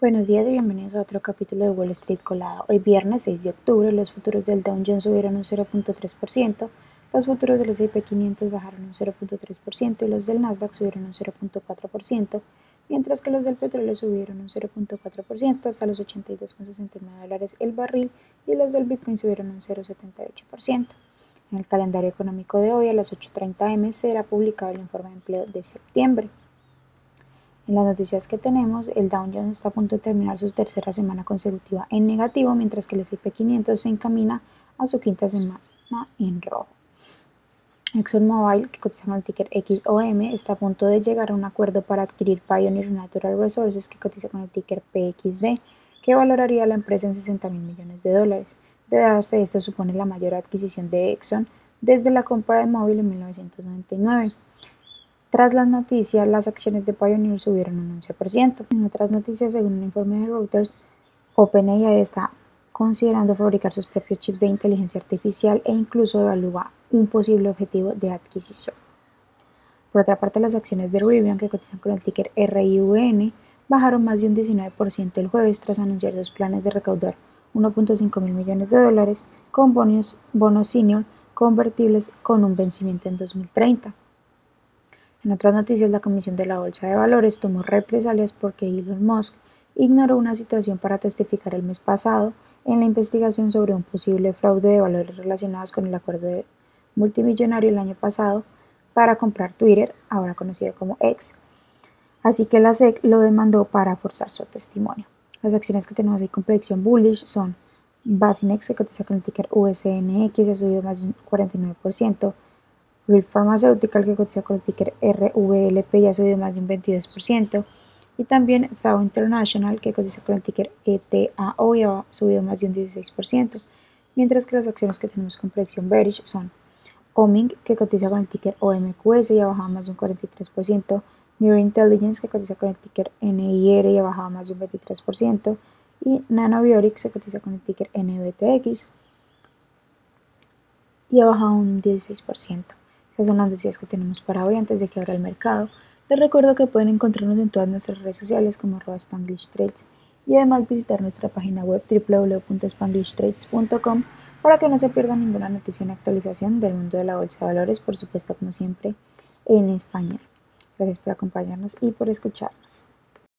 Buenos días y bienvenidos a otro capítulo de Wall Street Colado. Hoy viernes 6 de octubre los futuros del Dow Jones subieron un 0.3%, los futuros del S&P 500 bajaron un 0.3% y los del Nasdaq subieron un 0.4%, mientras que los del petróleo subieron un 0.4% hasta los 82,69 dólares el barril y los del Bitcoin subieron un 0.78%. En el calendario económico de hoy a las 8.30 am será publicado el informe de empleo de septiembre. En las noticias que tenemos, el Dow Jones está a punto de terminar su tercera semana consecutiva en negativo, mientras que el S&P 500 se encamina a su quinta semana en rojo. ExxonMobil, que cotiza con el ticker XOM, está a punto de llegar a un acuerdo para adquirir Pioneer Natural Resources, que cotiza con el ticker PXD, que valoraría la empresa en 60 mil millones de dólares. De darse esto, supone la mayor adquisición de Exxon desde la compra de móvil en 1999. Tras la noticia, las acciones de Pioneer subieron un 11%. En otras noticias, según un informe de Reuters, OpenAI está considerando fabricar sus propios chips de inteligencia artificial e incluso evalúa un posible objetivo de adquisición. Por otra parte, las acciones de Rivian, que cotizan con el ticker RIVN, bajaron más de un 19% el jueves tras anunciar sus planes de recaudar 1.5 mil millones de dólares con bonos, bonos senior convertibles con un vencimiento en 2030. En otras noticias, la Comisión de la Bolsa de Valores tomó represalias porque Elon Musk ignoró una situación para testificar el mes pasado en la investigación sobre un posible fraude de valores relacionados con el acuerdo multimillonario el año pasado para comprar Twitter, ahora conocido como X. Así que la SEC lo demandó para forzar su testimonio. Las acciones que tenemos ahí con predicción bullish son Basinex, que cotiza con el ticker USNX, ha subido más de un 49%. Real Pharmaceutical, que cotiza con el ticker RVLP, ya ha subido más de un 22%. Y también Zao International, que cotiza con el ticker ETAO, ya ha subido más de un 16%. Mientras que las acciones que tenemos con predicción bearish son Oming, que cotiza con el ticker OMQS, y ha bajado más de un 43%. Near Intelligence, que cotiza con el ticker NIR y ha bajado más de un 23%. Y Nanobiorix, que cotiza con el ticker NBTX y ha bajado un 16%. Estas son las noticias que tenemos para hoy antes de que abra el mercado. Les recuerdo que pueden encontrarnos en todas nuestras redes sociales como Spanglish Trades y además visitar nuestra página web www.spanglishtrades.com para que no se pierdan ninguna noticia en actualización del mundo de la bolsa de valores, por supuesto como siempre en español. Gracias por acompañarnos y por escucharnos.